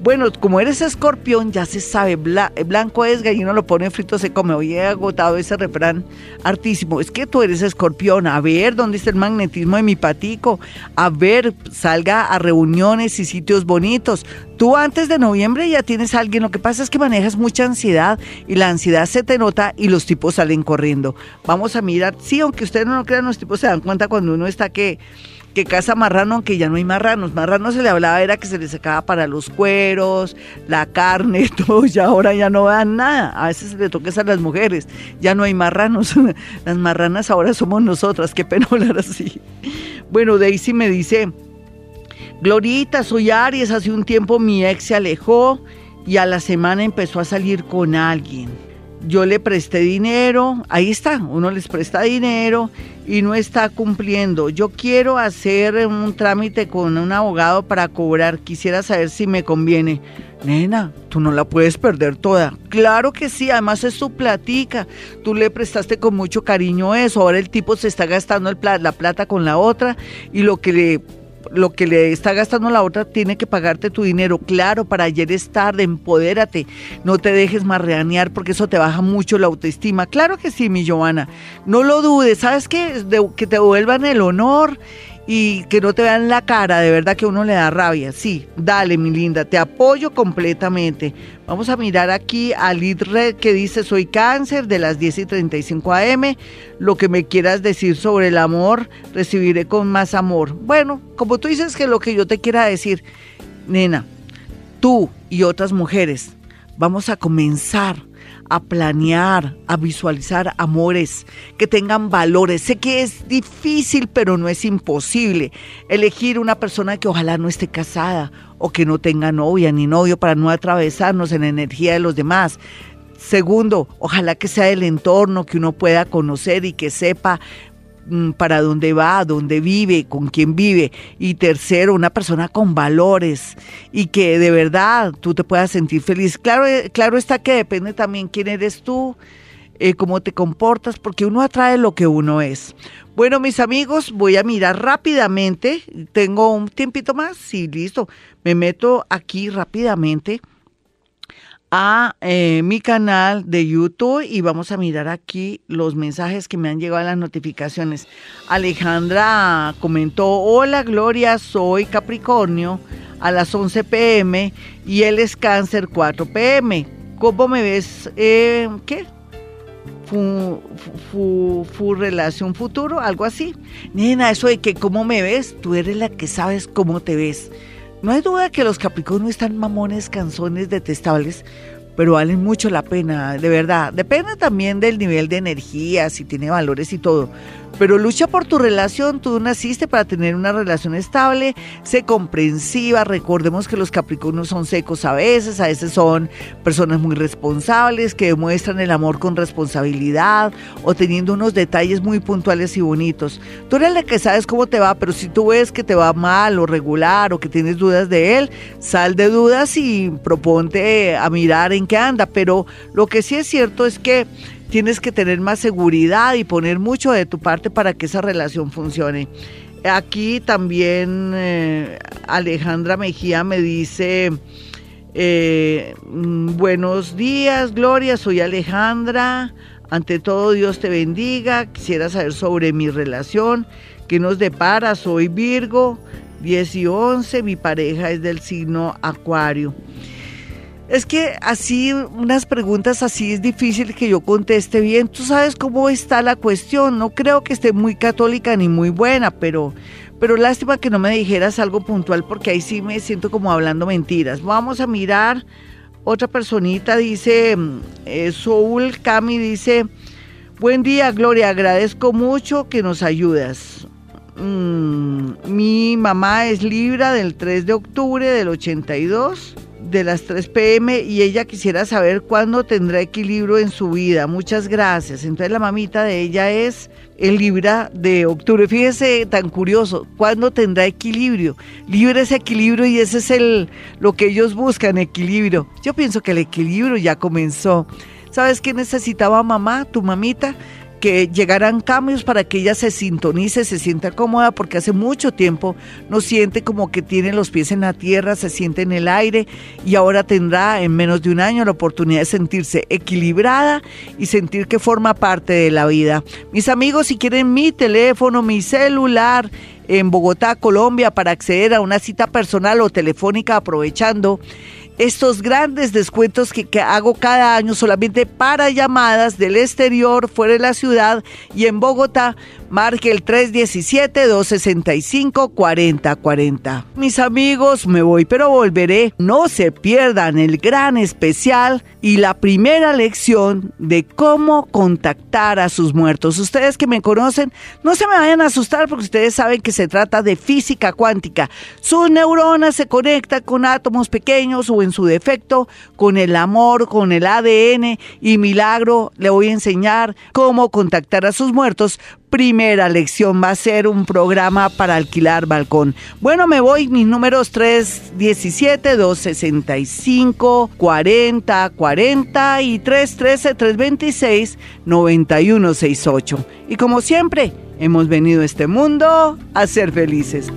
Bueno, como eres escorpión, ya se sabe, blanco es gallino, lo pone frito, se come. Hoy he agotado ese refrán artísimo. Es que tú eres escorpión. A ver, ¿dónde está el magnetismo de mi patico? A ver, salga a reuniones y sitios bonitos. Tú antes de noviembre ya tienes a alguien. Lo que pasa es que manejas mucha ansiedad y la ansiedad se te nota y los tipos salen corriendo. Vamos a mirar. Sí, aunque ustedes no lo crean, los tipos se dan cuenta cuando uno está que que caza marrano, aunque ya no hay marranos. Marrano se le hablaba, era que se le sacaba para los cueros, la carne, todo, y ahora ya no dan nada. A veces le toca a las mujeres, ya no hay marranos. Las marranas ahora somos nosotras, qué pena hablar así. Bueno, Daisy me dice, Glorita, soy Aries, hace un tiempo mi ex se alejó y a la semana empezó a salir con alguien yo le presté dinero, ahí está, uno les presta dinero y no está cumpliendo. Yo quiero hacer un trámite con un abogado para cobrar, quisiera saber si me conviene. Nena, tú no la puedes perder toda. Claro que sí, además es tu platica. Tú le prestaste con mucho cariño eso. Ahora el tipo se está gastando la plata con la otra y lo que le lo que le está gastando la otra tiene que pagarte tu dinero. Claro, para ayer es tarde, empodérate, no te dejes marreanear porque eso te baja mucho la autoestima. Claro que sí, mi Giovanna, no lo dudes, ¿sabes qué? que te devuelvan el honor y que no te vean la cara, de verdad que uno le da rabia. Sí, dale, mi linda, te apoyo completamente. Vamos a mirar aquí a Red que dice: Soy cáncer de las 10 y 35 AM. Lo que me quieras decir sobre el amor, recibiré con más amor. Bueno, como tú dices que lo que yo te quiera decir, nena, tú y otras mujeres, vamos a comenzar a planear, a visualizar amores que tengan valores. Sé que es difícil, pero no es imposible. Elegir una persona que ojalá no esté casada o que no tenga novia ni novio para no atravesarnos en la energía de los demás. Segundo, ojalá que sea el entorno que uno pueda conocer y que sepa para dónde va, dónde vive, con quién vive. Y tercero, una persona con valores y que de verdad tú te puedas sentir feliz. Claro, eh, claro está que depende también quién eres tú, eh, cómo te comportas, porque uno atrae lo que uno es. Bueno, mis amigos, voy a mirar rápidamente. Tengo un tiempito más, sí, listo. Me meto aquí rápidamente a eh, mi canal de YouTube y vamos a mirar aquí los mensajes que me han llegado a las notificaciones. Alejandra comentó, hola Gloria, soy Capricornio a las 11 pm y él es cáncer 4 pm. ¿Cómo me ves? Eh, ¿Qué? Fu, fu, relación futuro, algo así. Nena, eso de que cómo me ves, tú eres la que sabes cómo te ves. No hay duda que los Capricornios están mamones, canzones, detestables, pero valen mucho la pena, de verdad. Depende también del nivel de energía, si tiene valores y todo. Pero lucha por tu relación. Tú naciste para tener una relación estable, sé comprensiva. Recordemos que los Capricornios son secos a veces, a veces son personas muy responsables que demuestran el amor con responsabilidad o teniendo unos detalles muy puntuales y bonitos. Tú eres la que sabes cómo te va, pero si tú ves que te va mal o regular o que tienes dudas de él, sal de dudas y proponte a mirar en qué anda. Pero lo que sí es cierto es que tienes que tener más seguridad y poner mucho de tu parte para que esa relación funcione. Aquí también eh, Alejandra Mejía me dice, eh, mm, buenos días Gloria, soy Alejandra, ante todo Dios te bendiga, quisiera saber sobre mi relación, qué nos depara, soy Virgo, 10 y 11, mi pareja es del signo Acuario. Es que así, unas preguntas así es difícil que yo conteste bien. Tú sabes cómo está la cuestión. No creo que esté muy católica ni muy buena, pero, pero lástima que no me dijeras algo puntual porque ahí sí me siento como hablando mentiras. Vamos a mirar. Otra personita dice, eh, Soul Cami dice, buen día Gloria, agradezco mucho que nos ayudas. Mm, mi mamá es Libra del 3 de octubre del 82 de las 3 pm y ella quisiera saber cuándo tendrá equilibrio en su vida. Muchas gracias. Entonces la mamita de ella es el Libra de octubre. Fíjese tan curioso, ¿cuándo tendrá equilibrio? Libre ese equilibrio y ese es el lo que ellos buscan, equilibrio. Yo pienso que el equilibrio ya comenzó. ¿Sabes qué necesitaba mamá, tu mamita? Que llegaran cambios para que ella se sintonice, se sienta cómoda, porque hace mucho tiempo no siente como que tiene los pies en la tierra, se siente en el aire y ahora tendrá en menos de un año la oportunidad de sentirse equilibrada y sentir que forma parte de la vida. Mis amigos, si quieren mi teléfono, mi celular, en Bogotá, Colombia, para acceder a una cita personal o telefónica aprovechando estos grandes descuentos que, hago cada año solamente para llamadas del exterior, fuera de la ciudad y en Bogotá, marque el 317-265-4040. Mis amigos, me voy, pero volveré. No se pierdan el gran especial y la primera lección de cómo contactar a sus muertos. Ustedes que me conocen, no se me vayan a asustar porque ustedes saben que se trata de física cuántica. Sus neuronas se conectan con átomos pequeños o en su defecto con el amor, con el ADN y milagro le voy a enseñar cómo contactar a sus muertos primera lección va a ser un programa para alquilar balcón. Bueno, me voy, mis números 317, 265, 40, 40 y 313, 326, 9168. Y como siempre, hemos venido a este mundo a ser felices.